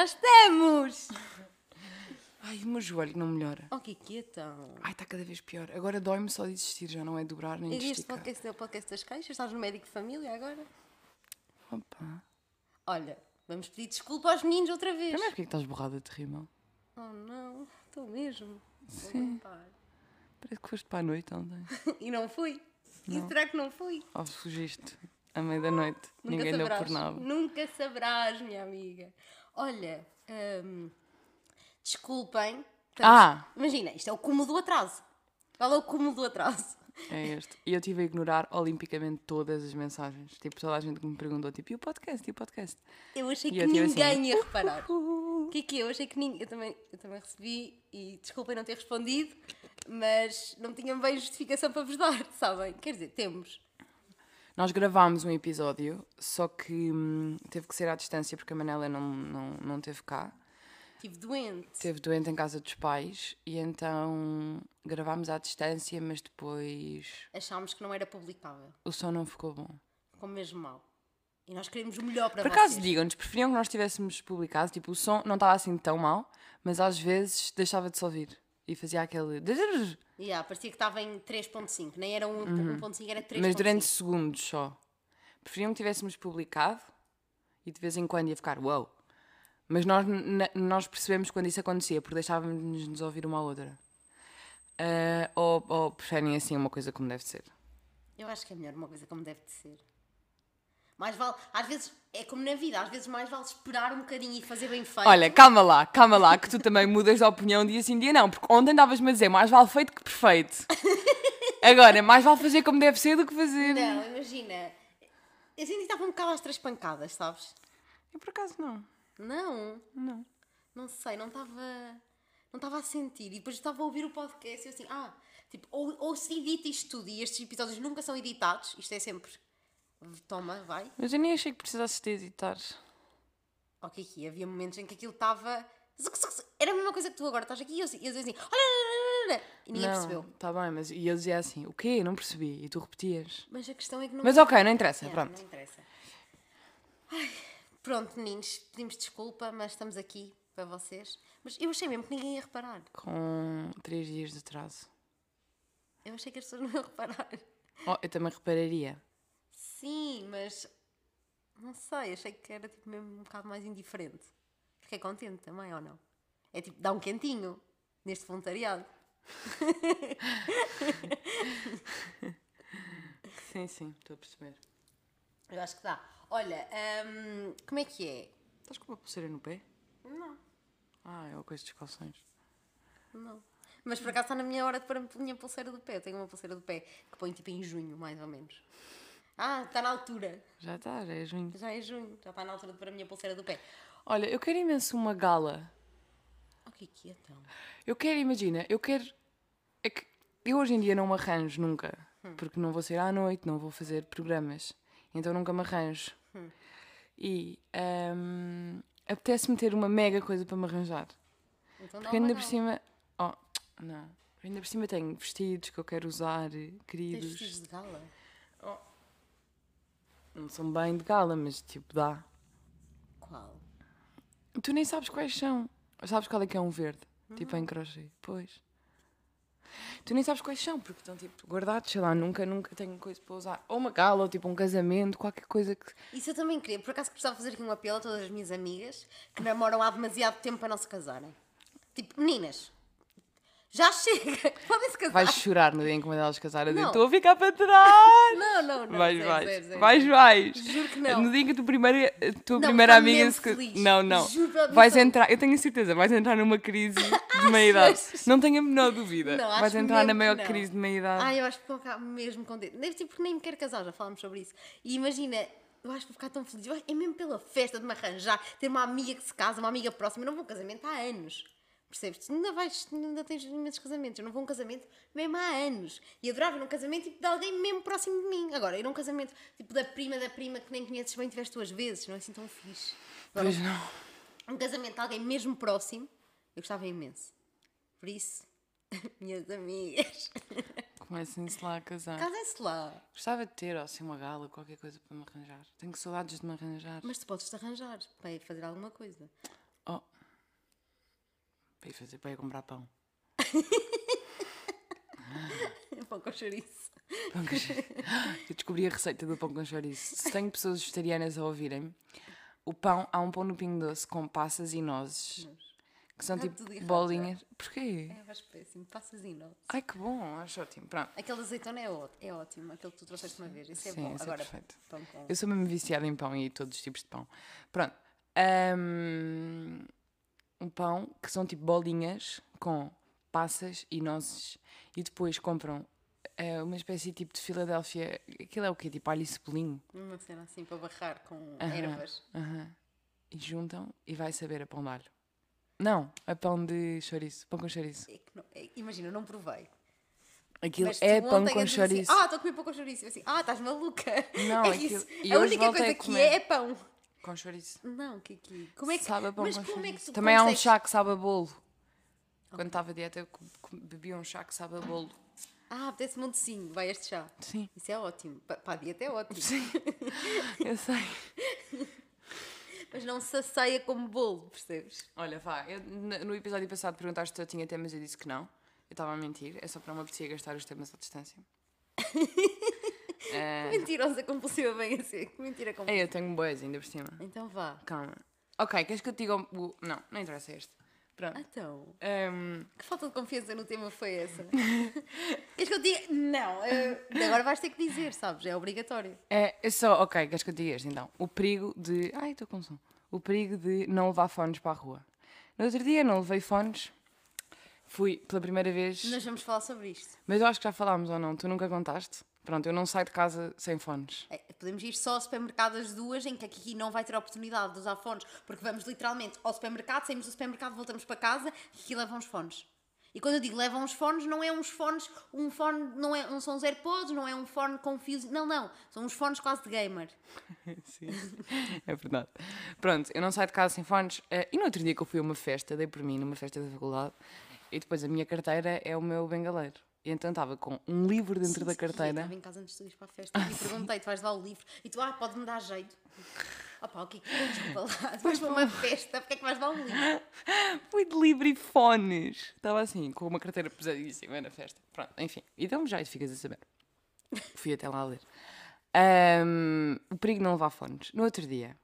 Já estamos! Ai, o meu joelho não melhora. Oh, que que então? Ai, está cada vez pior. Agora dói-me só de existir, já não é dobrar nem E de este esticar. podcast é o podcast das queixas? Estás no médico de família agora? Opa. Olha, vamos pedir desculpa aos meninos outra vez. Primeiro, porque é que estás borrada de rímel? Oh não, estou mesmo. Sim. Limpar. Parece que foste para a noite ontem. E não fui. E será que não fui? Ou fugiste à meia da noite. Nunca Ninguém deu saberás. por nada. Nunca saberás, minha amiga. Olha, hum, desculpem. Ah! Imagina, isto é o cúmulo do atraso. Qual é o cúmulo do atraso? É este. E eu estive a ignorar olimpicamente todas as mensagens. Tipo, toda a gente que me perguntou, tipo, e o podcast? E o podcast? Eu achei E que eu tive ninguém assim, ia reparar. O que é que é? Eu achei que ninguém. Eu também, eu também recebi e desculpem não ter respondido, mas não tinham bem justificação para vos dar, sabem? Quer dizer, temos. Nós gravámos um episódio, só que hum, teve que ser à distância porque a Manela não, não, não teve cá. Estive doente. Esteve doente em casa dos pais e então gravámos à distância, mas depois Achámos que não era publicável. o som não ficou bom. Ficou mesmo mal. E nós queremos o melhor para Por acaso vocês. digam-nos, preferiam que nós tivéssemos publicado, tipo, o som não estava assim tão mal, mas às vezes deixava de se ouvir e fazia aquele. Yeah, parecia que estava em 3.5. Nem era 1.5, era 3.5. Uhum. Mas durante segundos só. Preferiam que tivéssemos publicado e de vez em quando ia ficar uau. Mas nós, nós percebemos quando isso acontecia, porque deixávamos nos ouvir uma à outra. Ah, ou, ou preferem assim uma coisa como deve ser. Eu acho que é melhor uma coisa como deve de ser. Mais vale, às vezes, é como na vida, às vezes mais vale esperar um bocadinho e fazer bem feito. Olha, calma lá, calma lá, que tu também mudas de opinião dia sim, dia não, porque ontem estavas-me a dizer mais vale feito que perfeito. Agora, mais vale fazer como deve ser do que fazer. Não, imagina. Eu senti que estava um bocado às três pancadas, sabes? Eu por acaso não. Não, Não. não sei, não estava. Não estava a sentir. E depois estava a ouvir o podcast e eu assim, ah, tipo, ou, ou se edita isto tudo e estes episódios nunca são editados, isto é sempre. Toma, vai. Mas eu nem achei que precisasses de editar. Ok, aqui havia momentos em que aquilo estava. Era a mesma coisa que tu agora estás aqui e eu, eu dizia assim, olha, olha, olha, olha", e ninguém não, percebeu. Tá bem, mas e eu dizia assim, o quê? Não percebi. E tu repetias. Mas a questão é que não. Mas ok, não interessa, É, pronto. Não interessa. Ai, pronto, meninos, pedimos desculpa, mas estamos aqui para vocês. Mas eu achei mesmo que ninguém ia reparar. Com três dias de atraso. Eu achei que as pessoas não iam reparar. Oh, eu também repararia. Sim, mas não sei, achei que era tipo mesmo um bocado mais indiferente. Fiquei contente também, ou não? É tipo, dá um quentinho neste voluntariado. Sim, sim, estou a perceber. Eu acho que dá. Olha, hum, como é que é? Estás com uma pulseira no pé? Não, Ah, é uma coisa dos calções. não. Mas por acaso está na minha hora de pôr a minha pulseira do pé. Eu tenho uma pulseira do pé que põe tipo em junho, mais ou menos. Ah, está na altura. Já está, já é junho. Já é junho, já está na altura de pôr a minha pulseira do pé. Olha, eu quero imenso uma gala. O que é que é então? Eu quero, imagina, eu quero. É que eu hoje em dia não me arranjo nunca. Hum. Porque não vou sair à noite, não vou fazer programas. Então nunca me arranjo. Hum. E hum, apetece-me ter uma mega coisa para me arranjar. Então Porque ainda por cima. Oh, não. Ainda por cima tenho vestidos que eu quero usar, Tens queridos. vestidos de gala? Não são bem de gala, mas tipo, dá. Qual? Tu nem sabes quais são. Sabes qual é que é um verde? Tipo em crochê. Pois. Tu nem sabes quais são, porque estão tipo guardados, sei lá, nunca, nunca tenho coisa para usar. Ou uma gala, ou tipo um casamento, qualquer coisa que. Isso eu também queria. Por acaso precisava fazer aqui um apelo a todas as minhas amigas que namoram há demasiado tempo para não se casarem. Tipo, meninas, já chega. Podem se casar. Vais chorar no dia em que uma delas casar a dizer, Não. estou a ficar para trás. Não, não, não. Vais, vais. zero, zero, vais, vais. Juro que não. No dia em que a tua primeira, a tua Não, primeira amiga se ca- feliz. Não, não. Juro Vais entrar, eu tenho a certeza, vais entrar numa crise de meia idade. Não tenho a menor dúvida. Não, vais entrar na maior crise de meia idade. Ai, eu acho que vou ficar mesmo contente. Deve ser porque nem me quero casar, já falámos sobre isso. E imagina, eu acho que vou ficar tão feliz. Eu É mesmo pela festa de me arranjar, ter uma amiga que se casa, uma amiga próxima. Eu não vou a um casamento há anos. Percebes? Tu ainda, vais, ainda tens imensos casamentos. Eu não vou a um casamento mesmo há anos. E adorava ir a um casamento tipo, de alguém mesmo próximo de mim. Agora, ir a um casamento tipo da prima da prima que nem conheces bem, tiveste duas vezes. Não é assim tão fixe. Agora, Pois não. um casamento de alguém mesmo próximo, eu gostava imenso. Por isso, minhas amigas. Comecem-se lá a casar. Casem-se lá. Gostava de ter, ou assim, uma gala, qualquer coisa para me arranjar. Tenho saudades de me arranjar. Mas tu podes-te arranjar para fazer alguma coisa. Para ir fazer, para ir comprar pão. Pão com chouriço. Pão com chouriço. Eu descobri a receita do pão com chouriço. Se tenho pessoas vegetarianas a ouvirem, o pão, há um pão no Pingo Doce com passas e nozes. Que são Ah, tipo bolinhas. Porquê? É, vais péssimo. Passas e nozes. Ai que bom, acho ótimo. Pronto. Aquele azeitona é, é ótimo. Aquele que tu trouxeste uma vez. Isso é Sim, bom. isso é Agora, perfeito. pão com... Eu sou mesmo viciada em pão e todos os tipos de pão. Pronto. Ahm, Um, pão que são tipo bolinhas com passas e nozes. E depois compram eh, uma espécie tipo de Filadélfia. Aquilo é o quê? Tipo alho e cebolinho. Uma cena assim para barrar com Aham. ervas. Aham. E juntam e vai saber a pão de alho. Não, a pão de chouriço. Pão com chouriço. É não- é- imagina, eu não provei. Aquilo é pão com assim, chouriço. ah, estou a comer pão com chouriço. Assim, ah, estás maluca. Não, é aquilo- isso. a única coisa que comer. é é pão. Com chouriço. Não, Kiki. Como é que, Sabe a pão mas com como é que chouriço. tu Também há um consegues- chá que sabe a bolo. Quando estava a dieta, eu co- co- bebia um chá que sabe a bolo. Ah, um docinho. Vai este chá. Sim. Isso é ótimo. Pa- Para a dieta é ótimo. Eu sei. Mas não se asseia como bolo, percebes? Olha, vá, eu, n- no episódio passado perguntaste se eu tinha temas e eu disse que não. Eu estava a mentir, é só para não me apetecer gastar os temas à distância. É, Mentirosa compulsiva bem assim. Que mentira compulsiva. eu tenho boas ainda por cima. Então vá. Calma. Ok, queres que eu te diga o. Não, não interessa este. Pronto. Então, Ahm, que falta de confiança no tema foi essa? Queres que eu diga? Não, eh, agora vais ter que dizer, sabes? É obrigatório. é, é só, ok, queres que eu te diga este então? O perigo de. Ai, estou com som. O perigo de não levar fones para a rua. No outro dia não levei fones. Fui pela primeira vez. Nós vamos falar sobre isto. Mas eu acho que já falámos ou não, tu nunca contaste? Pronto, eu não saio de casa sem fones. É, podemos ir só ao supermercado as duas, em que aqui não vai ter a oportunidade de usar fones, porque vamos literalmente ao supermercado, saímos do supermercado, voltamos para casa e aqui levam os fones. E quando eu digo levam os fones, não é uns fones, um fone, não, é, não são os AirPods, não é um fone com fios, não, não, são uns fones quase de gamer. Sim, é verdade. Pronto, eu não saio de casa sem fones. eh, e no outro dia que eu fui a uma festa, dei por mim numa festa da faculdade, e depois a minha carteira é o meu bengaleiro. Então estava com um livro dentro Sim, da carteira. estava em casa antes de ires para a festa e perguntei, tu vais levar o livro? E tu, ah, pode-me dar jeito. Opa, o que é que desculpa lá? Tu vais para uma festa, porque é que vais levar um livro? Fui de livro e fones. Estava assim, com uma carteira pesadíssima na festa. Pronto, enfim. E deu-me jeito, ficas a saber. Fui até lá ler. Ahm, o perigo de não levar fones. No outro dia,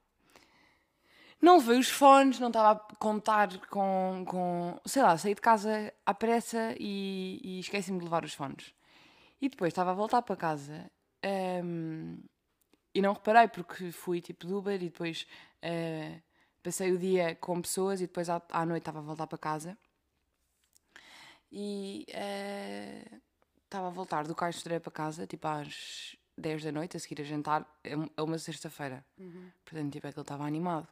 não levei os fones, não estava a contar com, com. Sei lá, saí de casa à pressa e, e esqueci-me de levar os fones. E depois estava a voltar para casa ahm, e não reparei porque fui tipo de Uber e depois ah, passei o dia com pessoas e depois à, à noite estava a voltar para casa. E ah, estava a voltar do Caixo de para casa, tipo às 10 da noite, a seguir a jantar, é um- é uma sexta-feira. Portanto, tipo, aquilo estava animado.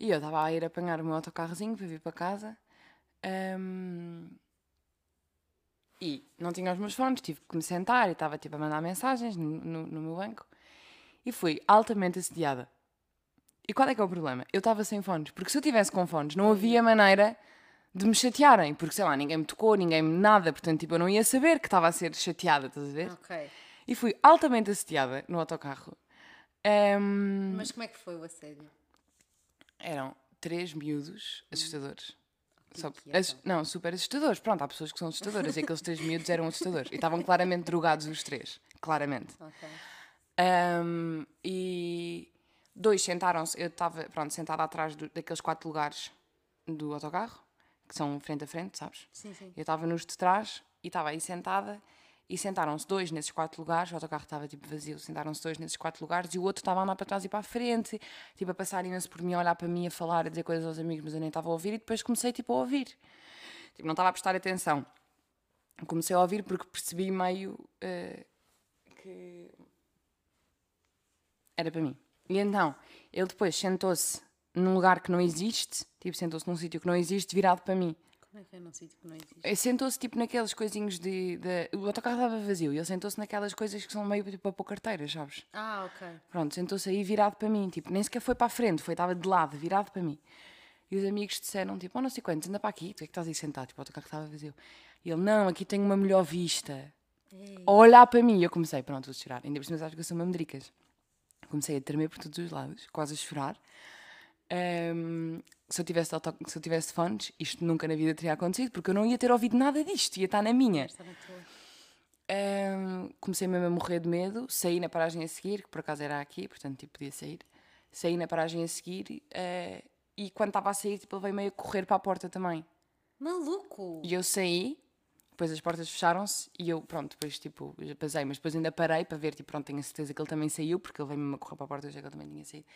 E eu estava a ir apanhar o meu autocarrozinho para vir para casa. ahm, e não tinha os meus fones, tive que me sentar e estava tipo a mandar mensagens no, no, no meu banco. E fui altamente assediada. E qual é que é o problema? Eu estava sem fones, porque se eu tivesse com fones não havia maneira de me chatearem, porque sei lá, ninguém me tocou, ninguém me nada, portanto tipo, eu não ia saber que estava a ser chateada, estás a ver? Ok. E fui altamente assediada no autocarro. Ahm, Mas como é que foi o assédio? Eram três miúdos assustadores. Só- que é, ass- não, super assustadores. Pronto, há pessoas que são assustadoras e aqueles três miúdos eram assustadores. E estavam claramente drogados os três. Claramente. Ok. Ahm, e dois sentaram-se. Eu estava, pronto, sentada atrás do- daqueles quatro lugares do autocarro, que são frente a frente, sabes? Sim, sim. Eu estava nos de trás e estava aí sentada e sentaram-se dois nesses quatro lugares, o autocarro estava tipo vazio, sentaram-se dois nesses quatro lugares e o outro estava a andar para trás e para a frente, tipo a passar imenso por mim, a olhar para mim, a falar, a dizer coisas aos amigos, mas eu nem estava a ouvir e depois comecei tipo a ouvir. Tipo, não estava a prestar atenção. Comecei a ouvir porque percebi meio eh, que era para mim. E então, ele depois sentou-se num lugar que não existe, tipo, sentou-se num sítio que não existe, virado para mim. Como é que é num sítio que não existe? Sentou-se tipo naqueles coisinhos de, de- O autocarro estava vazio e ele sentou-se naquelas coisas que são meio tipo a pôr carteiras, sabes? Ah, ok. Pronto, sentou-se aí virado para mim, tipo, nem sequer foi para a frente, foi, estava de lado, virado para mim. E os amigos disseram, tipo, oh, não sei quantos, anda para aqui, tu é que estás aí sentado, tipo, o autocarro estava vazio. E ele, não, aqui tenho uma melhor vista. a olhar para mim. E eu comecei, pronto, vou chorar. Ainda por cima, sabes que eu sou mamedricas. Comecei a tremer por todos os lados, quase a chorar. Ahm, se, eu tivesse auto- se eu tivesse fones, isto nunca na vida teria acontecido, porque eu não ia ter ouvido nada disto, ia estar na minha. Ahm, comecei mesmo a morrer de medo, saí na paragem a seguir, que por acaso era aqui, portanto tipo, podia sair. Saí na paragem a seguir eh, e quando estava a sair, tipo, ele veio meio a correr para a porta também. Maluco! E eu saí, depois as portas fecharam-se e eu, pronto, depois tipo, já passei, mas depois ainda parei para ver, tipo, pronto, tenho a certeza que ele também saiu, porque ele veio mesmo a correr para a porta, eu já que ele também tinha saído.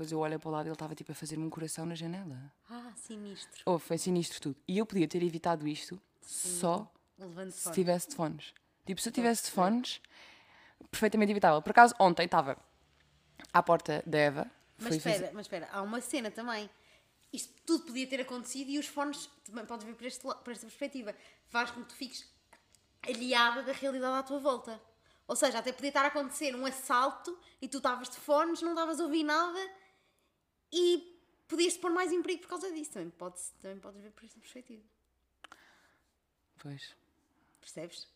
Depois eu olhei para o lado e ele estava tipo a fazer-me um coração na janela. Ah, sinistro. Oh, foi sinistro tudo. E eu podia ter evitado isto só Levando se fora. tivesse de fones. Tipo, se eu tivesse de fones, perfeitamente evitável. Por acaso, ontem estava à porta da Eva. Mas espera, fazer- mas espera, há uma cena também. Isto tudo podia ter acontecido e os fones, também podes ver por, este, por esta perspectiva, faz com que tu fiques aliada da realidade à tua volta. Ou seja, até podia estar a acontecer um assalto e tu estavas de fones, não estavas a ouvir nada e podias-te pôr mais em perigo por causa disso. Também podes, também podes ver por esta perspectiva. Pois. Percebes?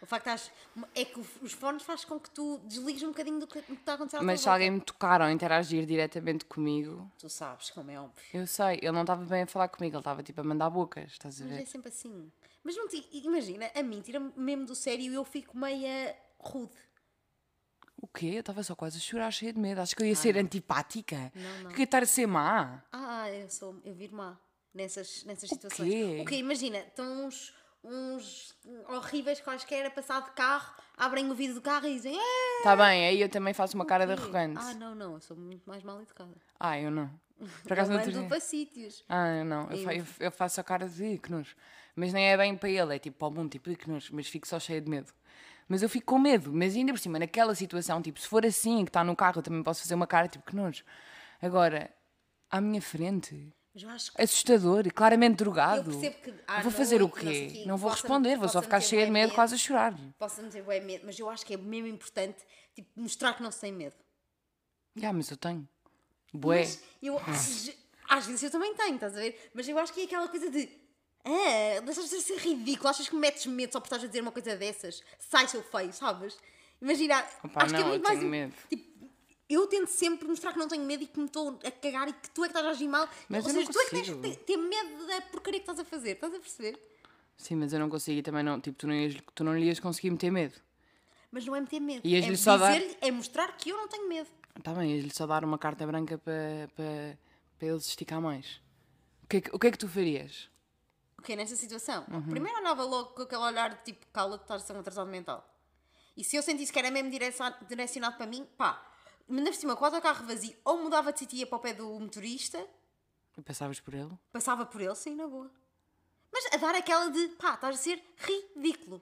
O facto de estás, é que os fones faz com que tu desligues um bocadinho do que, do que está a acontecer Mas se alguém me tocar ou interagir diretamente comigo, Tu sabes, como é óbvio. eu sei, ele não estava bem a falar comigo, ele estava tipo a mandar bocas, estás a Mas é ver? sempre assim. Mas não te, imagina, a mim tira-me mesmo do sério e eu fico meia rude. O quê? Eu estava só quase a chorar, cheia de medo. Acho que eu ia ser antipática. Não, não. Que eu ia estar a ser má. Ah, eu sou, eu viro má nessas, nessas O situações. quê? O quê? Imagina, estão uns, uns horríveis quaisquer a passar de carro, abrem o vidro do carro e dizem "É, Está bem, aí eu também faço uma cara de quê?" arrogante. Ah, não, não, eu sou muito mais mal educada. Ah, eu não. Por Eu acaso não mando para sítios. Ah, eu não. Eu, eu- eu faço a cara de que nojo. Mas nem é bem para ele, é tipo para o mundo, tipo, que nojo. Mas fico só cheia de medo. Mas eu fico com medo. Mas ainda por cima, naquela situação, tipo, se for assim, que está no carro, eu também posso fazer uma cara, tipo, que nojo. Agora, à minha frente, eu que assustador, claramente eu drogado. percebo que. à vou fazer o não quê? quê, Não vou responder, vou só ficar meter cheia de bué medo, quase a chorar. Posso dizer bué medo, mas eu acho que é mesmo importante tipo, mostrar que não se tem medo. Já, mas eu tenho. Bué. Mas eu, às vezes eu também tenho, estás a ver? Mas eu acho que é aquela coisa de. Ah, deixas de ser ridículo, achas que me metes medo só por estás a dizer uma coisa dessas? Sai seu feio, sabes? Imagina, Opa, acho que é não, muito mais. tenho medo. Tipo, eu tento sempre mostrar que não tenho medo e que me estou a cagar e que tu é que estás a agir mal. Mas Ou eu não seja, tu é que tens que ter, medo da porcaria que estás a fazer, estás a perceber? Sim, mas eu não consigo e também não. Tipo, tu não, ias, tu não lhe ias conseguir meter medo. Mas não é meter medo. Ias-lhe é só dar- é mostrar que eu não tenho medo. Está bem, ias-lhe só dar uma carta branca para para para ele se esticar mais. O que, é que, o que é que tu farias? O que nessa situação? Uhum. Primeiro olhava logo com aquele olhar de tipo, cala-te, estás a um atrasado mental. E se eu sentisse que era mesmo direcion- direcionado para mim, pá, ainda por cima, com o autocarro vazio, ou mudava de sítio para o pé do motorista, E Passavas por ele? passava por ele, sim, na boa. Mas a dar aquela de, pá, estás a ser ridículo.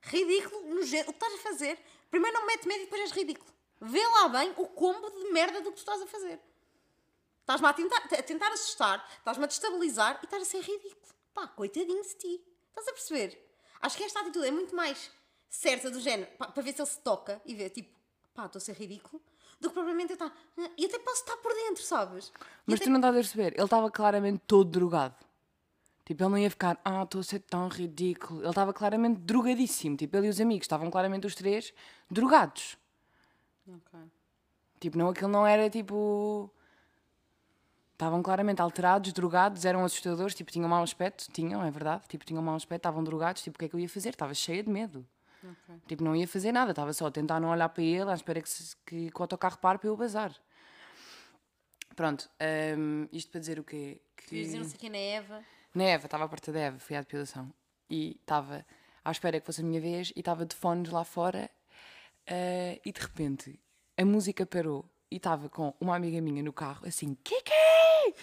Ridículo, nojento. O que estás a fazer? Primeiro não me mete medo e depois és ridículo. Vê lá bem o combo de merda do que tu estás a fazer. Estás-me a tentar, a tentar assustar, estás-me a destabilizar e estás a ser ridículo. Pá, coitadinho de ti. Estás a perceber? Acho que esta atitude é muito mais certa do género, pá, para ver se ele se toca e ver, tipo, pá, estou a ser ridículo, do que propriamente eu estar. "Ah", E até posso estar por dentro, sabes? Mas até- tu não estás a perceber, ele estava claramente todo drogado. Tipo, ele não ia ficar, ah, estou a ser tão ridículo. Ele estava claramente drogadíssimo. Tipo, ele e os amigos estavam claramente os três drogados. Ok. Tipo, não, aquilo não era tipo. Estavam claramente alterados, drogados, eram assustadores, tipo, tinham mau aspecto, tinham, é verdade, tipo, tinham mau aspecto, estavam drogados, tipo, o que é que eu ia fazer? Estava cheia de medo. Ok. Tipo, não ia fazer nada, estava só a tentar não olhar para ele, à espera que, se- que, que o autocarro pare para eu bazar. Pronto, hum, isto para dizer o quê? Querias dizer não sei quem na Eva. Na Eva, estava à porta da Eva, fui à depilação. E estava à espera que fosse a minha vez e estava de fones lá fora. eh, e de repente a música parou e estava com uma amiga minha no carro, assim, que que é?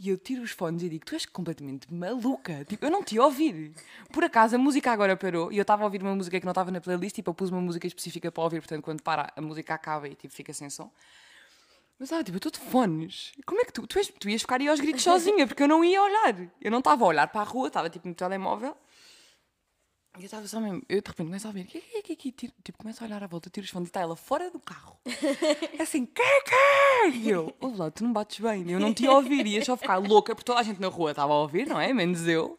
E eu tiro os fones e digo: Tu és completamente maluca. Tipo, eu não te ia ouvir. Por acaso a música agora parou e eu estava a ouvir uma música que não estava na playlist. Tipo, eu pus uma música específica para ouvir. Portanto, quando para, a música acaba e tipo, fica sem som. Mas ah, tipo, eu estou de fones. Como é que tu, tu, és, tu ias ficar aí aos gritos sozinha? Porque eu não ia olhar. Eu não estava a olhar para a rua, estava tipo no telemóvel. E eu estava só mesmo. Eu de repente começo a ouvir. Que que que que Tipo, começo a olhar à volta, tiro os fones e está ela fora do carro. É assim, que que E eu, olha lá, tu não bates bem. Eu não te ia ouvir. Ia só ficar louca, porque toda a gente na rua estava a ouvir, não é? Menos eu.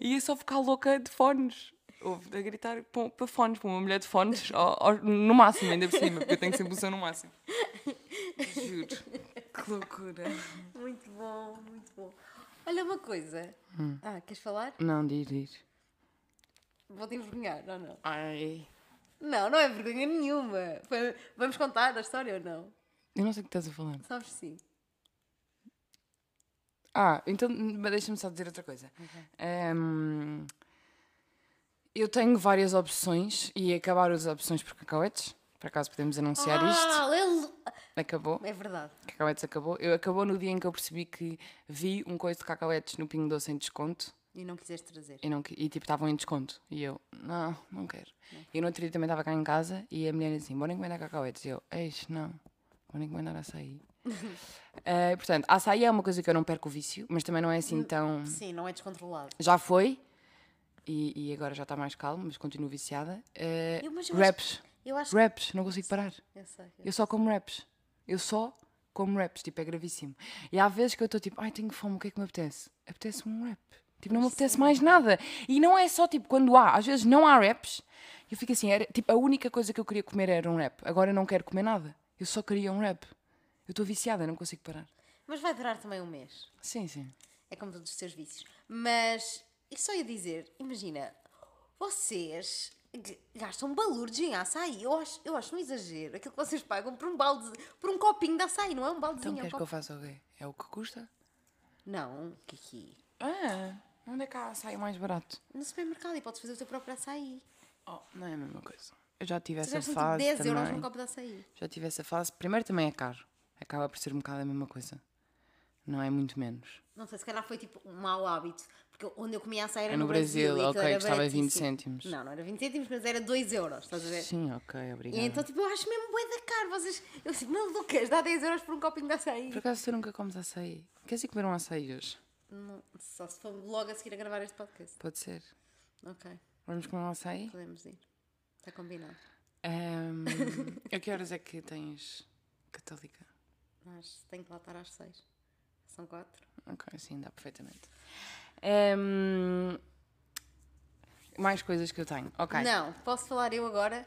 Ia só ficar louca de fones. Houve a gritar para, para fones, para uma mulher de fones, ao- ao- no máximo, ainda por cima, porque eu tenho sempre o som no máximo. Juro. Que loucura. Muito bom, muito bom. Olha uma coisa. Hum. Ah, queres falar? Não, diz, diz. Vou-te envergonhar, ou não? Ai. Não, não é vergonha nenhuma. Foi- Vamos contar a história ou não? Eu não sei o que estás a falar. Sabes sim. Ah, então mas deixa-me só dizer outra coisa. Ehm, eu tenho várias opções e acabaram as opções por cacauetes. Por acaso podemos anunciar isto. Ah, ele... Acabou. É verdade. Cacauetes acabou. Eu acabou no dia em que eu percebi que vi um coisa de cacauetes no Pingo Doce em desconto E não quiseste trazer. e, não, e tipo estavam em desconto. E eu, não, não quero. E no outro dia também estava cá em casa e a mulher assim, bora encomendar cacauetes. E eu, eis, não, bora encomendar açaí. Eh, portanto, açaí é uma coisa que eu não perco o vício, mas também não é assim tão. Sim, não é descontrolado. Já foi e, e agora já está mais calmo, mas continuo viciada. Eh, Eu- mas eu wraps, Eu acho wraps, não consigo parar. Eu sei. Eu só como wraps. Eu só como wraps, tipo, é gravíssimo. E há vezes que eu estou tipo, ai, tenho fome, o que é que me apetece? Apetece-me um wrap. Tipo, não me apetece mais nada. E não é só tipo quando há, às vezes não há wraps. Eu fico assim, era, tipo, a única coisa que eu queria comer era um wrap. Agora eu não quero comer nada. Eu só queria um wrap. Eu estou viciada, não consigo parar. Mas vai durar também um mês. Sim, sim. É como todos os seus vícios. Mas, e só ia dizer, imagina, vocês gastam balurdos em açaí. Eu acho, eu acho um exagero aquilo que vocês pagam por um balde, por um copinho de açaí, não é um baldezinho. Então é um queres que eu faça o quê? É o que custa? Não, Kiki. Ah, onde é que há açaí mais barato? No supermercado e podes fazer o teu próprio açaí. Oh, não é a mesma coisa. Eu já tive essa tipo fase 10 também. euros num copo de açaí. Já tive essa fase. Primeiro também é caro. Acaba por ser um bocado a mesma coisa. Não é muito menos. Não sei, se calhar foi tipo um mau hábito. Porque onde eu comia açaí era É no, no Brasil, e aquilo ok, custava 20 baratíssimo. cêntimos. Não, não era 20 cêntimos, mas era 2 euros, estás a ver? Sim, ok, E obrigada. então, tipo, eu acho mesmo bué da caro. Vocês, eu assim, malucas, dá 10 euros por um copinho de açaí. Por acaso tu nunca comes açaí? Queres ir comer um açaí hoje? Não, só se for logo a seguir a gravar este podcast. Pode ser. Ok, Vamos comer um açaí? podemos ir. Está combinado. Ahm, a que horas é que tens católica? Mas tenho que lá estar às 6. São 4. Ok, sim, dá perfeitamente. Ahm, mais coisas que eu tenho. Ok. Não, posso falar eu agora?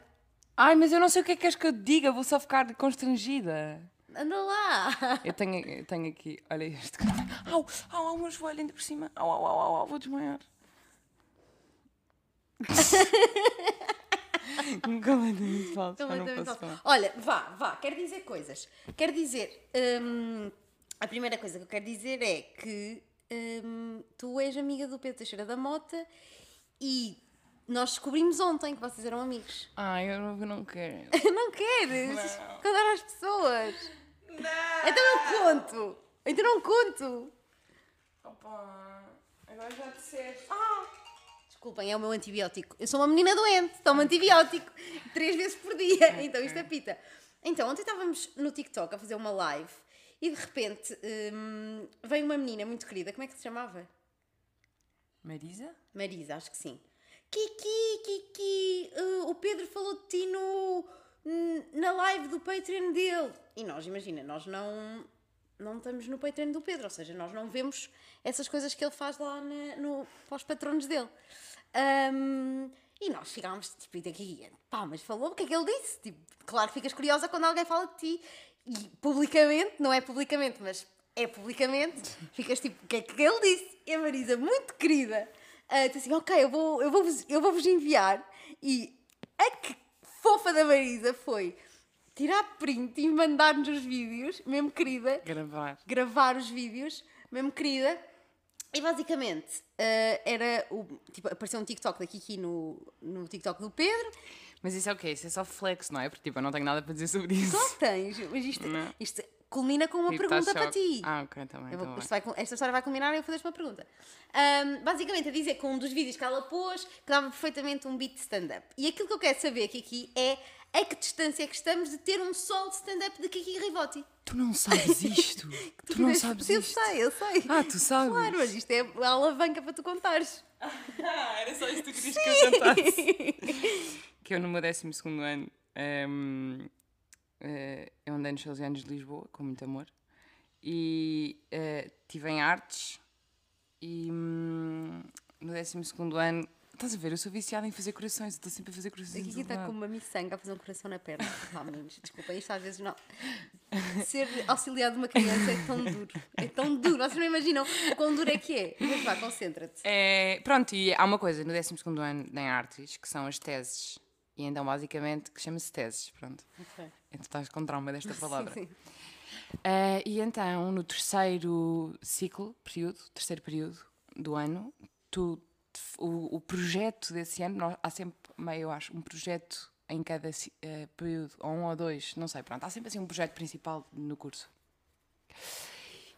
Ai, mas eu não sei o que é que queres que eu diga, vou só ficar constrangida. Anda lá! Eu tenho, eu tenho aqui, olha este. Au, au, au, meu joelho ainda por cima. Au, au, au, au, au vou desmaiar. Completamente falso. Completamente falso. Olha, vá, vá, quero dizer coisas. Quero dizer. hum, a primeira coisa que eu quero dizer é que hum, tu és amiga do Pedro Teixeira da Mota e nós descobrimos ontem que vocês eram amigos. Ai, eu não, eu não quero. não queres? Não. Contar às pessoas. Então não conto. Então não conto. Opa, agora já disseste. Ah, desculpem, é o meu antibiótico. Eu sou uma menina doente, tomo antibiótico três vezes por dia. Então isto é pita. Então, ontem estávamos no TikTok a fazer uma live e de repente hum, veio uma menina muito querida. Como é que se chamava? Marisa? Marisa, acho que sim. Kiki, Kiki, uh, o Pedro falou de ti no, na live do Patreon dele. E nós, imagina, nós não, não estamos no Patreon do Pedro, ou seja, nós não vemos essas coisas que ele faz lá na- no, para os patronos dele. Ahm, e nós ficámos tipo, e daqui, pá, mas falou, o que é que ele disse? Tipo, claro que ficas curiosa quando alguém fala de ti. E publicamente, não é publicamente, mas é publicamente, ficas tipo, o que é que ele disse? E a Marisa, muito querida, ah, disse assim, ok, eu vou, eu vou-vos eu vou -vos enviar. E a que fofa da Marisa foi tirar print e mandar-nos os vídeos, mesmo querida, Gravar. gravar os vídeos, mesmo querida. E basicamente eh, era o. Tipo, apareceu um TikTok da Kiki no, no TikTok do Pedro. Mas isso é o quê? Isso é só flex, não é? Porque tipo, eu não tenho nada para dizer sobre isso. Só tens, mas isto, Não. isto culmina com uma Tipo, tá pergunta para ti. Ah, ok, também. Eu tá isto cul- esta história vai culminar e eu vou fazer uma pergunta. Ahm, basicamente, a dizer que um dos vídeos que ela pôs que dava perfeitamente um beat de stand-up. E aquilo que eu quero saber aqui, aqui é a que distância é que estamos de ter um solo de stand-up de Kiki Rivotti. Tu não sabes isto. tu não tiveste- sabes eu isto. sei, eu sei. Ah, tu sabes? Claro, mas isto é a alavanca para tu contares. Ah, era só isso que tu querias que eu contasse. que eu no meu 12 ano ehm, eh, eu andei nos 12 anos de Lisboa, com muito amor, e eh, estive em artes, e hum, no 12 ano Estás a ver? Eu sou viciada em fazer corações, estou sempre a fazer corações. Aqui está com uma miçanga a fazer um coração na perna. Desculpem, isto às vezes não. Ser auxiliar de uma criança é tão duro. É tão duro. Vocês não imaginam o quão duro é que é. Mas vá, concentra-te. É, pronto, e há uma coisa no 12 ano em artes que são as teses. E então, basicamente, que chama-se teses. Pronto. Ok. E tu estás com trauma desta palavra. Sim, sim. Ah, e então, no terceiro ciclo, período, terceiro período do ano, tu, o, o projeto desse ano, nós- há sempre meio, eu acho, um projeto em cada eh, período, ou um ou dois, não sei, pronto, há sempre assim um projeto principal no curso.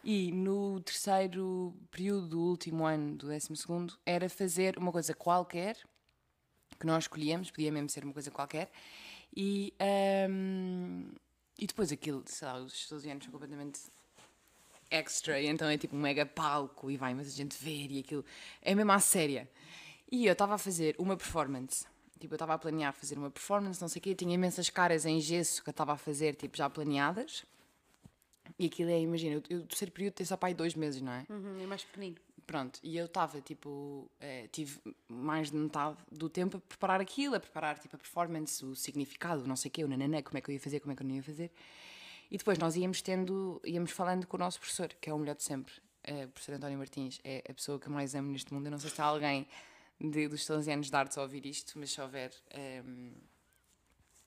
E no terceiro período do último ano do décimo segundo, era fazer uma coisa qualquer, que nós escolhíamos, podia mesmo ser uma coisa qualquer, e, ahm, e depois aquilo, sei lá, os estudantes são completamente extra, e então é tipo um mega palco e vai imensa gente ver e aquilo é mesmo à séria. E eu estava a fazer uma performance, tipo, eu estava a planear fazer uma performance, não sei o quê, tinha imensas caras em gesso que eu estava a fazer, tipo, já planeadas. E aquilo é, imagina, eu, terceiro período tem só para aí dois meses, não é? Uhum, é mais pequenino. Pronto, e eu estava, tipo, eh, tive mais de metade do tempo a preparar aquilo, a preparar, tipo, a performance, o significado, não sei o quê, o nananã, como é que eu ia fazer, como é que eu não ia fazer. E depois nós íamos tendo, íamos falando com o nosso professor, que é o melhor de sempre, eh, o professor António Martins, é a pessoa que eu mais amo neste mundo. Eu não sei se há alguém de, dos salesianos de artes a ouvir isto, mas se houver, ehm,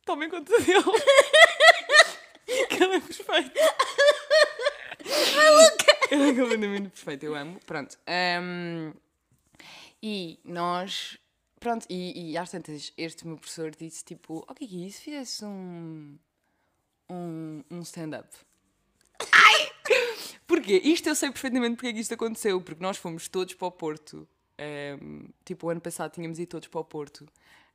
tomem conta dele. que ele é perfeito. Ele é completamente perfeito, eu amo. Pronto. ehm, e nós. Pronto, e, e às tantas, este meu professor disse tipo: O que é isso? Fizesse um. um, um stand-up. Ai! Porquê? Isto eu sei perfeitamente porque é que isto aconteceu. Porque nós fomos todos para o Porto. ehm, tipo, o ano passado tínhamos ido todos para o Porto.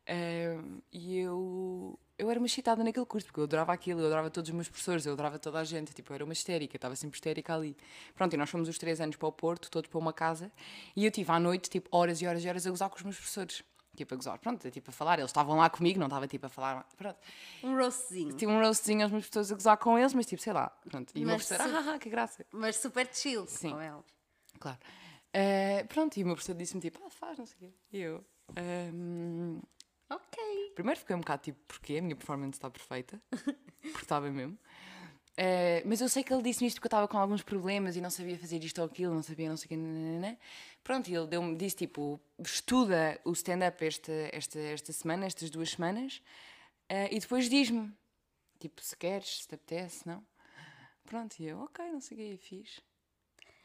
ehm, e eu. Eu era uma chitada naquele curso, porque eu adorava aquilo, eu adorava todos os meus professores, eu adorava toda a gente, tipo, eu era uma histérica, estava sempre histérica ali. Pronto, e nós fomos os três anos para o Porto, todos para uma casa, e eu tive à noite, tipo, horas e horas e horas a gozar com os meus professores. Tipo, a gozar, pronto, tipo, a falar, eles estavam lá comigo, não estava, tipo, a falar, pronto. Um roastzinho. Tive um roastzinho aos meus professores a gozar com eles, mas tipo, sei lá, pronto. E o meu professor, ah, que graça. Mas super chill. Sim. Com ela. Claro. Eh, pronto, e o meu professor disse-me tipo, ah, faz, não sei o quê. E eu, Ok. primeiro fiquei um bocado tipo, porquê? A minha performance está perfeita. Porque estava mesmo. Eh, mas eu sei que ele disse-me isto porque eu estava com alguns problemas e não sabia fazer isto ou aquilo, não sabia não sei o quê. nananana. Pronto, e ele deu-me, disse tipo, estuda o stand-up esta, esta, esta semana, estas duas semanas, eh, e depois diz-me, tipo, se queres, se te apetece, não? Pronto, e eu, ok, não sei o quê, e fiz.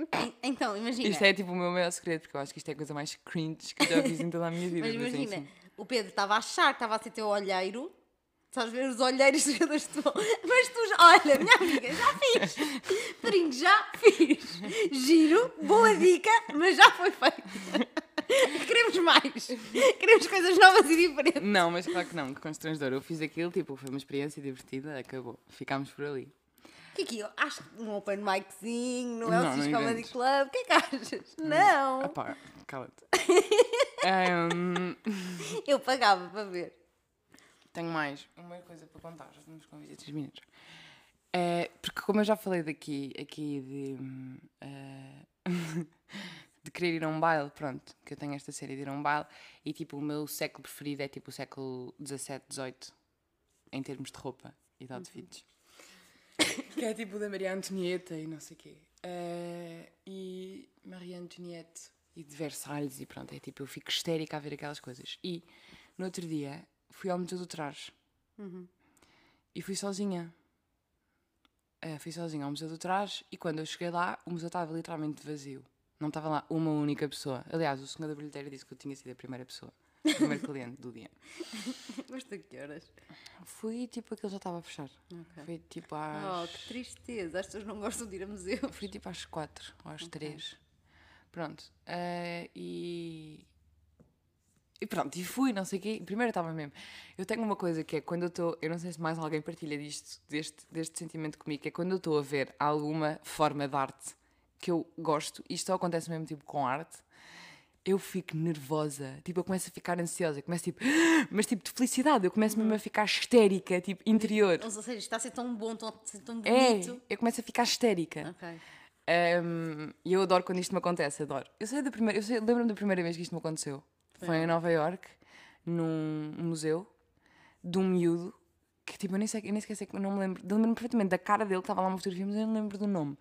En- Então, imagina. Isto é tipo o meu maior segredo, porque eu acho que isto é a coisa mais cringe que eu já fiz em toda a minha vida. Mas mas imagina, enfim. O Pedro estava a achar que estava a ser teu olheiro. Sabes ver os olheiros dos de futebol. Mas tu, olha, minha amiga, já fiz. Pedrinho, já fiz. Giro, boa dica, mas já foi feito. Queremos mais. Queremos coisas novas e diferentes. Não, mas claro que não, que constrangedor. Eu fiz aquilo, tipo, foi uma experiência divertida, acabou. Ficámos por ali. Que é eu acho que um open miczinho, no não Comedy. Club, o que é que achas? Não. Ah pá, cala-te. Ahm, Eu pagava para ver. tenho mais uma coisa para contar, já estamos com 23 minutos. Eh, porque como eu já falei daqui, aqui de, hum, eh, de querer ir a um baile, pronto, que eu tenho esta série de ir a um baile, e tipo, o meu século preferido é tipo o século 17, 18, em termos de roupa e de outfits. Que é tipo da Maria Antonieta e não sei o quê. Eh, e Maria Antonieta e de Versalhes e pronto, é tipo, eu fico histérica a ver aquelas coisas. E no outro dia fui ao Museu do Traje e fui sozinha. Eh, fui sozinha ao Museu do Traje e quando eu cheguei lá, o museu estava literalmente vazio. Não estava lá uma única pessoa. Aliás, o senhor da bilheteira disse que eu tinha sido a primeira pessoa, primeiro cliente do dia. Mas tu que horas? Fui tipo, aquilo já estava a fechar. Foi tipo Oh, às. que tristeza. As pessoas não gostam de ir a museus. Fui tipo às quatro ou às três. Pronto. eh, e. E pronto, e fui, não sei o quê. Primeiro estava mesmo. Eu tenho uma coisa que é quando eu estou. Eu não sei se mais alguém partilha disto, deste, deste sentimento comigo, que é quando eu estou a ver alguma forma de arte que eu gosto, e isto só acontece mesmo tipo com arte, eu fico nervosa. Tipo, eu começo a ficar ansiosa. Eu começo tipo. Mas tipo de felicidade. Eu começo mesmo a ficar histérica, tipo, interior. Ou seja, está a ser tão bom, tão, tão É, bonito. eu começo a ficar histérica. Ok. Um, e eu adoro quando isto me acontece, adoro. Eu sei da primeira, eu sei- lembro-me da primeira vez que isto me aconteceu. Foi em Nova York, num museu, de um miúdo que tipo, eu nem, sei, eu nem sequer sei, eu não me lembro, lembro-me perfeitamente da cara dele que estava lá uma fotografia, mas eu não lembro do nome.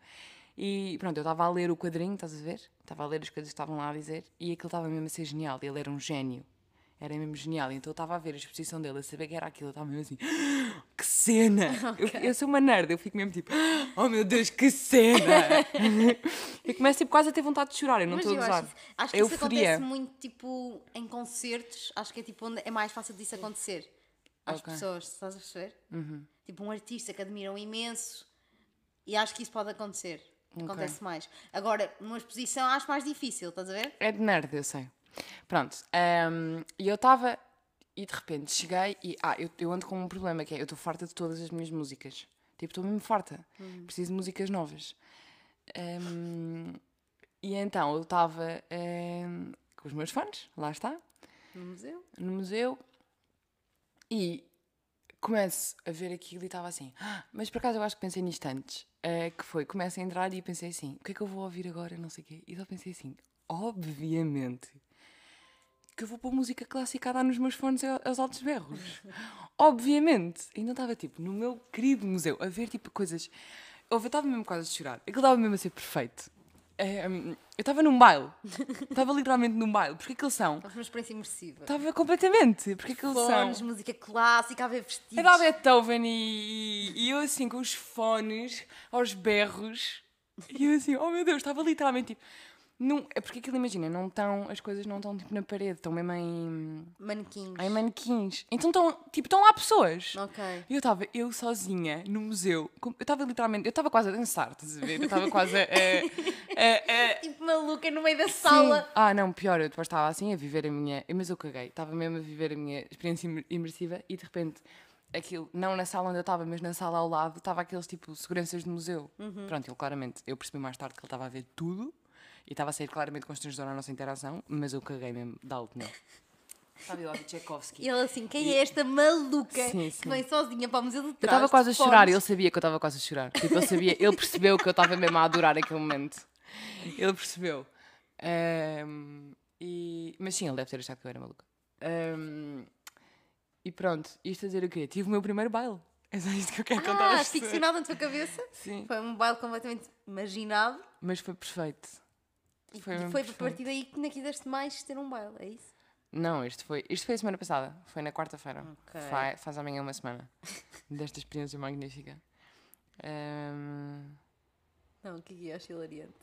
E pronto, eu estava a ler o quadrinho, estás a ver? Estava a ler as coisas que estavam lá a dizer e aquilo estava mesmo a ser genial. Ele era um gênio. Era mesmo genial. Então eu estava a ver a exposição dele, a saber que era aquilo. Eu estava mesmo assim, "Ah, que cena! Eu, eu sou uma nerd, eu fico mesmo tipo, oh meu Deus, que cena! eu começo tipo, quase a ter vontade de chorar, eu não estou a eu gozar. acho, acho que isso euforia. acontece muito tipo em concertos. Acho que é tipo onde é mais fácil disso acontecer às Ok. Uhum. pessoas, estás a perceber? Tipo um artista que admiram imenso e acho que isso pode acontecer. Acontece mais. Agora, numa exposição acho mais difícil, estás a ver? É de nerd, eu sei. Pronto. ehm, E eu estava. E de repente cheguei e. Ah, eu, eu ando com um problema que é. Eu estou farta de todas as minhas músicas. Tipo, estou mesmo farta. Preciso de músicas novas. Ehm, e então eu estava ehm, com os meus fãs, lá está, No museu. no museu. E começo a ver aquilo e estava assim. "Ah", mas por acaso eu acho que pensei nisto antes. Eh, que foi, começo a entrar e pensei assim: o que é que eu vou ouvir agora? Não sei o quê. E só pensei assim: obviamente que eu vou pôr música clássica a dar nos meus fones aos altos berros. obviamente. E não estava tipo no meu querido museu a ver tipo coisas. Eu estava mesmo quase a chorar. Aquilo estava mesmo a ser perfeito. Eh, eu estava num baile. Estava literalmente num baile. Porque aqueles são. Foi uma experiência imersiva. Estava completamente. Porque aqueles Fones, são. música clássica, a ver vestidos. Era a Beethoven e, e eu assim com os fones aos berros e eu assim, oh meu Deus, estava literalmente tipo. Não, é porque aquilo, imagina, não estão, as coisas não estão tipo na parede, estão mesmo em, Manequins. em manequins. Então estão, tipo, estão lá pessoas. Ok. E eu estava, eu sozinha, no museu, com- eu estava literalmente, eu estava quase a dançar, estás a ver? Eu estava quase a. a- a- a- Tipo maluca no meio da Sim. sala. Ah, não, pior, eu depois estava assim a viver a minha. Mas eu caguei, estava mesmo a viver a minha experiência imer- imersiva e de repente aquilo, não na sala onde eu estava, mas na sala ao lado, estava aqueles tipo seguranças de museu. Pronto, ele claramente, eu percebi mais tarde que ele estava a ver tudo e estava a sair claramente constrangedor a nossa interação, mas eu caguei mesmo de alto nele. Eu a ver Tchaikovsky. E ele assim, quem é esta maluca Sim, que sim. vem sozinha para o museu de Eu trás? estava quase a chorar, ele sabia que eu estava quase a chorar. Tipo, ele sabia, ele percebeu que eu estava mesmo a adorar aquele momento. Ele percebeu. Ahm, e... Mas sim, ele deve ter achado que eu era maluca. Ahm, E pronto, isto a dizer o quê? Tive o meu primeiro baile. É só isto que eu quero contar. Ah, às pessoas. ficcionado na tua cabeça? Sim, Foi um baile completamente imaginado. mas foi perfeito. E Foi foi, a partir daí que não quiseste mais ter um baile, é isso? Não, isto foi, isto foi a semana passada. Foi na quarta-feira. Ok. Fa- Faz, amanhã uma semana. Desta experiência magnífica. Ahm, Não, o que? Acho hilariante.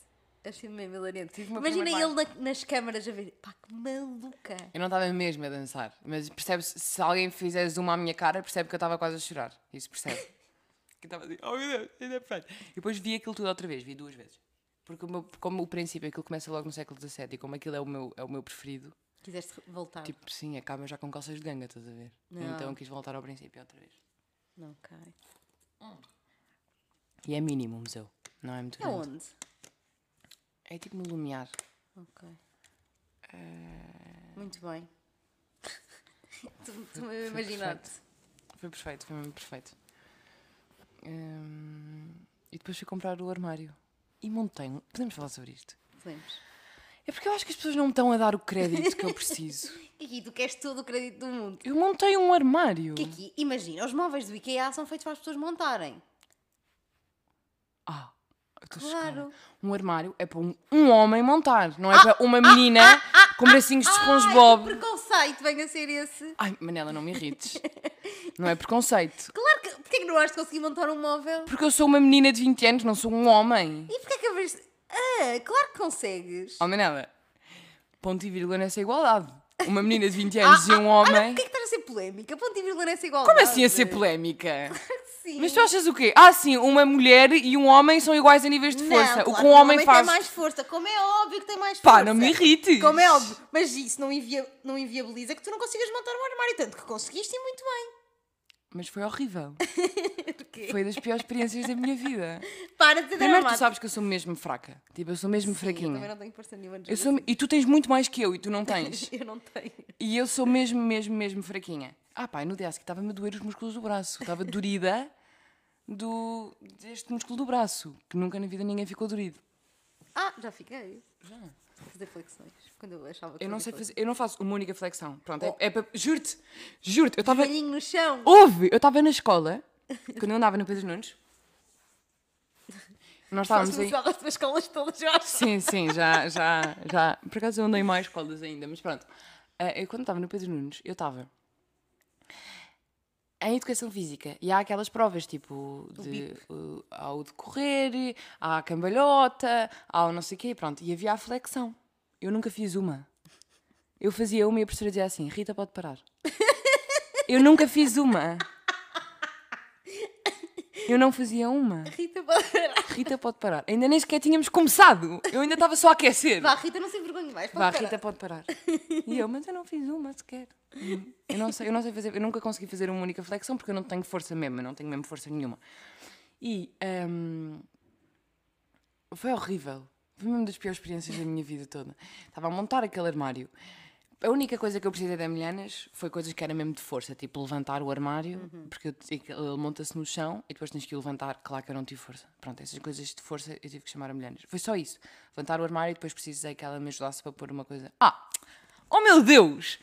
Acho mesmo hilariante. Imagina ele na- nas câmaras a ver. Pá, que maluca. Eu não estava mesmo a dançar, mas percebe-se, se alguém fizer zoom à minha cara, percebe que eu estava quase a chorar. Isso percebe. que estava assim, oh meu Deus, ainda é perfeito. E depois vi aquilo tudo outra vez, vi duas vezes. Porque o meu- como o princípio, aquilo começa logo no século XVII e como aquilo é o meu, é o meu preferido, Quiseste voltar. tipo, sim, acaba já com calças de ganga, estás a ver? Não. Então quis voltar ao princípio outra vez. Não cai. E é mínimo o museu, não é muito É grande. onde? É tipo no Lumiar. Ok. Eh, Muito bem. Estou-me a imaginar-te. Foi perfeito, foi mesmo perfeito. Hum, e depois fui comprar o armário. E montei um. Podemos falar sobre isto? Podemos. É porque eu acho que as pessoas não me estão a dar o crédito que eu preciso. Kiki, tu queres todo o crédito do mundo. Eu montei um armário. Imagina, os móveis do IKEA são feitos para as pessoas montarem. Ah, estou Claro. chocada. Um armário é para um, um homem montar, não é para uma menina com bracinhos de Ai, SpongeBob. que preconceito vem a ser esse. Ai, Manela, não me irrites. Não é preconceito. Claro que. Porquê que não has de conseguir montar um móvel? Porque eu sou uma menina de 20 anos, não sou um homem. E porquê que a vez. Ah, claro que consegues. Oh, Manela, ponto e vírgula nessa igualdade. Uma menina de 20 anos e um homem. Porquê que estás a ser polémica? Ponto e vírgula nessa igualdade. Como assim a ser polémica? Sim. Mas tu achas o quê? Ah, sim, uma mulher e um homem são iguais a níveis de Não, força. claro o que um homem faz. tem mais força. Como é óbvio que tem mais Pá, força. não me irrites. Como é óbvio. Mas isso não, invia... não inviabiliza que tu não consigas montar um armário. Tanto que conseguiste e muito bem. Mas foi horrível. Foi das piores experiências da minha vida. Para de Primeiro, tu armário. sabes que eu sou mesmo fraca. Tipo, eu sou mesmo Sim, Eu também fraquinha. não tenho força nenhuma. de Eu sou... E tu tens muito mais que eu e tu não tens. Eu não tenho. E eu sou mesmo, mesmo, mesmo fraquinha. Ah, pá, no dia a seguir estava-me a doer os músculos do braço. Estava dorida do... deste músculo do braço. Que nunca na vida ninguém ficou dorido. Ah, já fiquei. Já. Fazer flexões. Quando eu achava que Eu não sei fazer, eu não faço uma única flexão. Pronto, é, é para. Juro-te, juro-te, eu estava. Velhinho no chão. Houve! Eu estava na escola, quando eu andava no Pedro Nunes. Nós estávamos aí. começar das escolas todas, eu acho. Sim, sim, já, já, já. Por acaso eu andei mais escolas ainda, mas pronto. Eh, eu quando estava no Pedro Nunes, eu estava em educação física e há aquelas provas tipo de, uh, há o de correr, há a cambalhota, há o não sei o quê, pronto. E havia a flexão. Eu nunca fiz uma. Eu fazia uma e a professora dizia assim: Rita, pode parar. Eu nunca fiz uma. Eu não fazia uma. Rita, para. Rita, pode parar. Ainda nem sequer tínhamos começado. Eu ainda estava só a aquecer. Vá, Rita, não se envergonhe mais. Pode Vá, parar. Rita, pode parar. E eu, mas eu não fiz uma sequer. Eu não sei, eu não sei fazer, eu nunca consegui fazer uma única flexão porque eu não tenho força mesmo, eu não tenho mesmo força nenhuma. E hum, foi horrível. Foi uma das piores experiências da minha vida toda. Estava a montar aquele armário. A única coisa que eu precisei da Milhanas foi coisas que era mesmo de força, tipo levantar o armário, porque eu- ele monta-se no chão e depois tens que o levantar. Claro que eu não tive força. Pronto, essas coisas de força eu tive que chamar a Milhanas. Foi só isso. Levantar o armário e depois precisei que ela me ajudasse para pôr uma coisa. Ah! Oh meu Deus!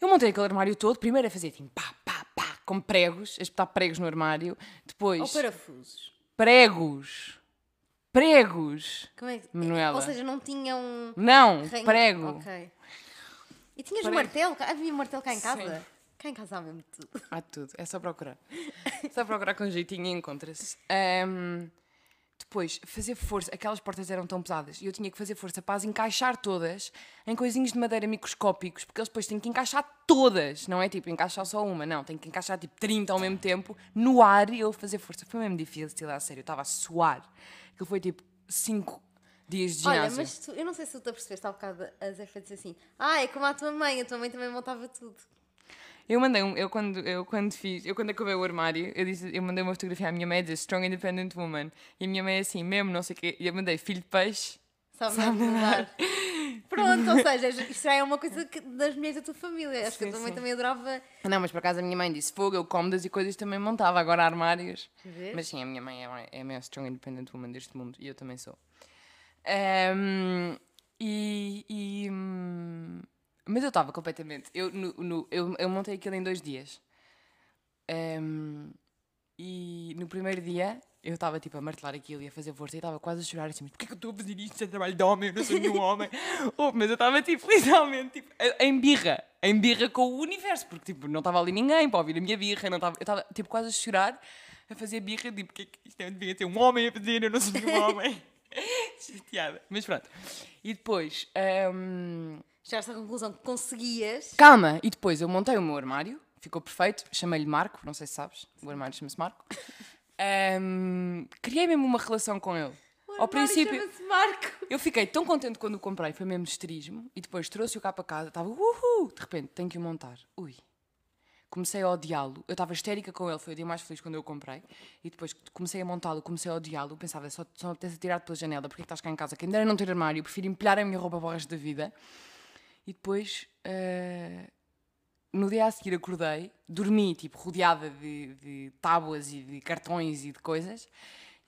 Eu montei aquele armário todo. Primeiro a fazer assim, pá, pá, pá, com pregos, a espetar pregos no armário. Depois, Ou parafusos. pregos. Pregos. Como é que... Manuela. Ou seja, não tinham... Não, ranho- prego. Ok. E tinhas Prego. martelo? Havia martelo cá em casa? Sim. Cá em casa há mesmo tudo. Há tudo, é só procurar. só procurar com jeitinho e encontra-se. Ahm, depois, fazer força. Aquelas portas eram tão pesadas e eu tinha que fazer força para as encaixar todas em coisinhos de madeira microscópicos, porque eles depois têm que encaixar todas. Não é tipo encaixar só uma, não. Tem que encaixar tipo 30 ao mesmo tempo no ar e eu fazer força. Foi mesmo difícil, a sério. Eu estava a suar. Aquilo foi tipo 5 dias de Olha, ginásio. mas tu- eu não sei se tu te apercebeste há bocado a Zefa dizer assim Ah, é como a tua mãe, a tua mãe também montava tudo. Eu mandei um, eu quando, eu quando fiz, eu quando acabei o armário, eu, disse, eu mandei uma fotografia à minha mãe a dizer Strong Independent Woman. E a minha mãe é assim, mesmo, não sei o quê. E eu mandei filho de peixe. Sabe, Sabe nadar. Pronto, ou seja, isso já é uma coisa que- das mulheres da tua família. Acho que a tua mãe também adorava. Não, mas por acaso a minha mãe disse fogo, eu cómodas e coisas também montava, agora armários. Mas sim, a minha mãe é, é a maior Strong Independent Woman deste mundo e eu também sou. Ahm, e. e, hum, mas eu estava completamente. Eu, no, no- eu, eu montei aquilo em dois dias. Ahm, e no primeiro dia eu estava tipo a martelar aquilo e a fazer força e estava quase a chorar assim, mas porquê que eu estou a fazer isto? Isso é trabalho de homem, eu não sou nenhum homem. Oh, mas eu estava tipo, literalmente, tipo, em birra, em birra com o universo, porque tipo, não estava ali ninguém para ouvir a minha birra, não estava, eu estava tipo quase a chorar, a fazer birra, tipo, porque isto é, devia ter um homem a fazer, eu não sou nenhum homem. Chateada, mas pronto. E depois, hum, Chegaste à conclusão que conseguias. Calma! E depois eu montei o meu armário, ficou perfeito, chamei-lhe Marco, não sei se sabes, o armário chama-se Marco. Ahm, criei mesmo uma relação com ele. Ao princípio, Marco. eu fiquei tão contente quando o comprei, foi mesmo esterismo, e depois trouxe-o cá para casa, estava uhul, de repente tenho que o montar. Ui. Comecei a odiá-lo, eu estava histérica com ele, foi o dia mais feliz quando eu o comprei, e depois que comecei a montá-lo, comecei a odiá-lo, pensava, só, só me apetece tirar pela janela, porque é que estás cá em casa? Quem dera não ter armário, prefiro empilhar a minha roupa para o resto da vida. E depois, eh, no dia a seguir, acordei, dormi, tipo, rodeada de, de tábuas e de cartões e de coisas.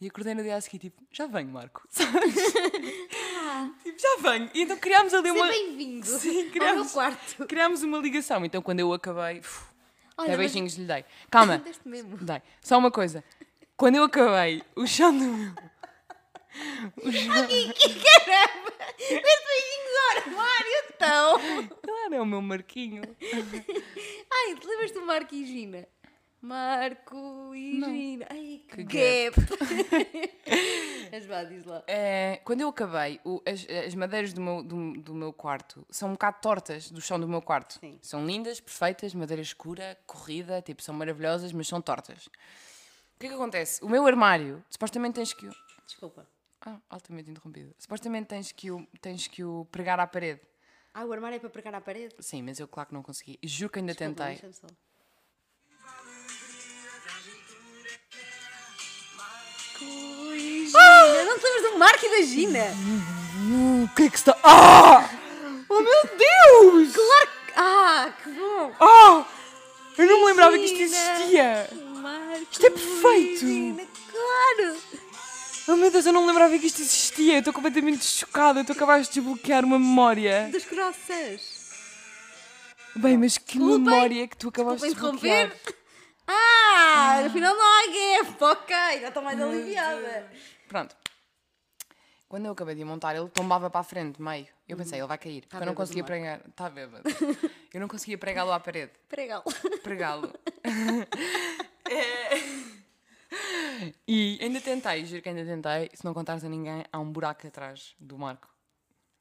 E acordei no dia a seguir, tipo, já venho, Marco. Sabes? tipo, já venho. E então criámos ali Seja uma. bem-vindo Sim, ao meu criámos, quarto. criámos uma ligação. Então, quando eu acabei, uf, Olha, até mas- beijinhos lhe dei. Calma, Deste mesmo. dei. Só uma coisa. Quando eu acabei, o chão do meu. O chão... Caramba! Deste beijinho do armário, então! Claro, é o meu Marquinho. Ai, te lembras do Marco e Gina? Marco e Não. Gina. Ai, que, Que gap! As vá, diz lá. É, quando eu acabei, o- as, as madeiras do meu, do, do meu quarto são um bocado tortas do chão do meu quarto. Sim. São lindas, perfeitas, madeira escura, corrida, tipo, são maravilhosas, mas são tortas. O que é que acontece? O meu armário, supostamente tens que. Desculpa. Ah, altamente interrompido. Supostamente tens que o, tens que o pregar à parede. Ah, o armário é para pregar à parede? Sim, mas eu claro que não consegui. Juro que ainda Desculpa, tentei. deixa-me só. Não te lembras do Marco e da Gina? O que é que está. Ah! Oh meu Deus! Claro que... Ah, que bom! Ah! Eu não me lembrava que isto existia! Marco Isto é perfeito. Gina, claro! Oh meu Deus, eu não lembrava que isto existia. Eu estou completamente chocada. Tu acabaste de desbloquear uma memória. Das croissants. Bem, mas que Desculpem. memória que tu acabaste de desbloquear. interromper. Ah, afinal não há gap. Ok, já estou mais aliviada. Pronto. Quando eu acabei de montar, ele tombava para a frente, meio. Eu pensei, ele vai cair. Porque eu não bêbado, conseguia Marco. pregar. Está bêbado. eu não conseguia pregá-lo à parede. Pregá-lo. Pregá-lo. É. E ainda tentei, juro que ainda tentei. Se não contares a ninguém, há um buraco atrás do Marco.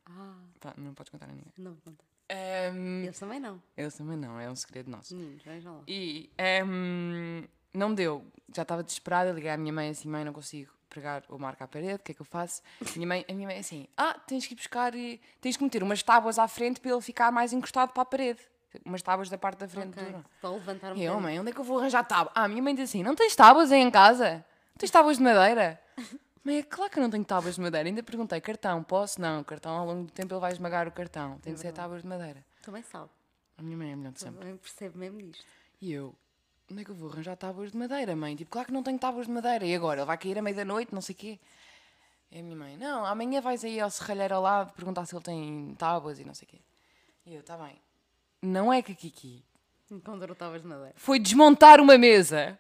Ah, não podes contar a ninguém. não, tá. Ehm, Eles também não. eles também não, é um segredo nosso. Meninos, vejam lá. E ehm, não deu. Já estava desesperada, liguei à minha mãe assim, mãe, não consigo pregar o marco à parede, o que é que eu faço? Minha mãe, a minha mãe assim, ah, tens que ir buscar, e tens que meter umas tábuas à frente para ele ficar mais encostado para a parede. Umas tábuas da parte da frente Ok, do Para levantar um E eu, mãe, onde é que eu vou arranjar tábuas? Ah, a minha mãe diz assim, não tens tábuas aí em casa? Não tens tábuas de madeira? Mãe, é claro que eu não tenho tábuas de madeira. Ainda perguntei, cartão, posso? Não, cartão ao longo do tempo ele vai esmagar o cartão. Tem que ser tábuas de madeira. Também sabe. A minha mãe é melhor de sempre. Também percebe mesmo disto. E eu, onde é que eu vou arranjar tábuas de madeira, mãe? Tipo, claro que não tenho tábuas de madeira. E agora? Ele vai cair à meia da noite, não sei o quê. E a minha mãe, não, amanhã vais aí ao serralheiro ao lado perguntar se ele tem tábuas e não sei o quê. E eu, tá bem. Não é que a Kiki Enquanto estavas de madeira. foi desmontar uma mesa.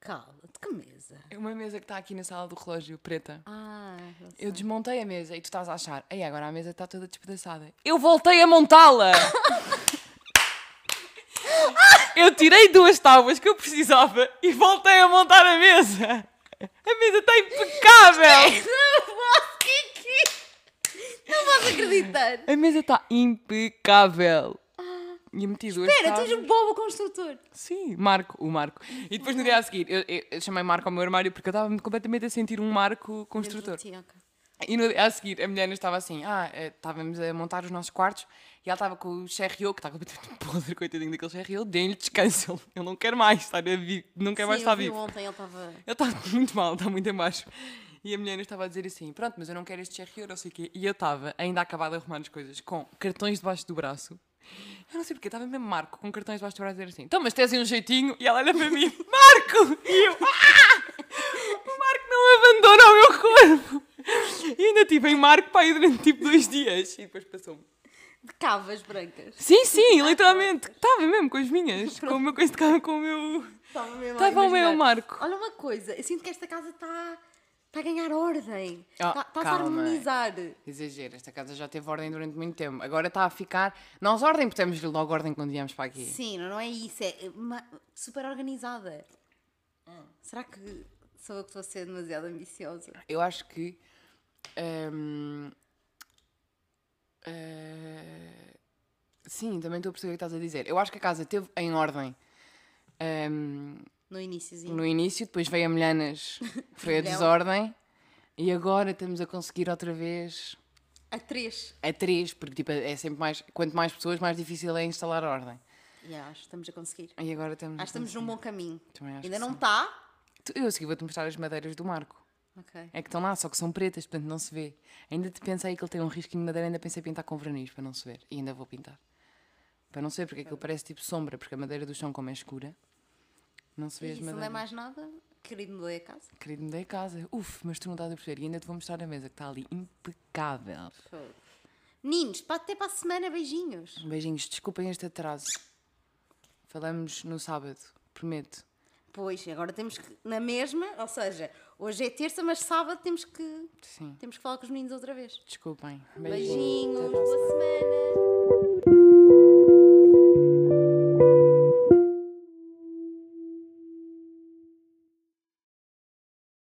Cala-te, que mesa. É uma mesa que está aqui na sala do relógio, preta. Ah, sei. Eu desmontei a mesa e tu estás a achar, aí agora a mesa está toda despedaçada. Eu voltei a montá-la! eu tirei duas tábuas que eu precisava e voltei a montar a mesa! A mesa está impecável! Não posso acreditar! A mesa está impecável! E meti duas Espera, tu és um bobo construtor. Sim, Marco, o Marco. E depois no dia a seguir, eu, eu- chamei Marco ao meu armário porque eu estava completamente a sentir um Marco construtor. Sim, ok. E no dia a seguir, a mulher estava assim: Ah, eh, estávamos a montar os nossos quartos e ela estava com o CRO, que está completamente podre, coitadinho daquele CRO, dei-lhe descanso. Ele, eu não quero mais estar a vi- não quero mais estar vivo. ontem, ele estava... Ele está muito mal, está muito em baixo. E a mulher estava a dizer assim: Pronto, mas eu não quero este CRO, não sei o quê. E eu estava ainda acabado de arrumar as coisas com cartões debaixo do braço. Eu não sei porque, estava mesmo Marco com cartões debaixo do braço a dizer assim: Então, mas tens aí um jeitinho? E ela olha para mim: Marco! E eu: Ah! O Marco não abandona o meu corpo! E ainda tive em Marco para aí durante tipo dois dias. E depois passou-me. De cavas brancas. Sim, sim, literalmente. Estava mesmo com as minhas. Com o meu coisa, com o meu. Estava mesmo Estava o meu Marco. Olha uma coisa, eu sinto que esta casa está está a ganhar ordem. Ah, Está está a harmonizar. Exagero, esta casa já teve ordem durante muito tempo. Agora está a ficar. Nós ordem, porque temos logo ordem quando viemos para aqui. Sim, não, não é isso, é super organizada. Será que sou eu que estou a ser demasiado ambiciosa? Eu acho que. hum, eh, sim, também estou a perceber o que estás a dizer. Eu acho que a casa teve em ordem hum, No iníciozinho. no início, depois veio a Milhanas, foi a desordem, e agora estamos a conseguir outra vez A três. a três, porque tipo, é sempre mais. Quanto mais pessoas, mais difícil é instalar a ordem. Já, acho que estamos a conseguir. E agora estamos. Acho que estamos num bom caminho. Ainda não está. Eu a seguir vou-te mostrar as madeiras do Marco. Ok. É que estão lá, só que são pretas, portanto não se vê. Ainda te pensei que ele tem um risquinho de madeira, ainda pensei em pintar com verniz para não se ver. E ainda vou pintar. Para não ver, porque aquilo parece tipo sombra, porque a madeira do chão, como é escura, não se vê E as se não é madeiras. mais nada, querido, me dei a casa. Querido, me dei a casa. Uf, mas tu não estás a perceber. E ainda te vou mostrar a mesa que está ali impecável. Meninos, até para a semana, beijinhos. Beijinhos, desculpem este atraso. Falamos no sábado, prometo. Pois, agora temos que, na mesma, ou seja, hoje é terça, mas sábado temos que, Sim, temos que falar com os meninos outra vez. desculpem. Beijinhos. Até para a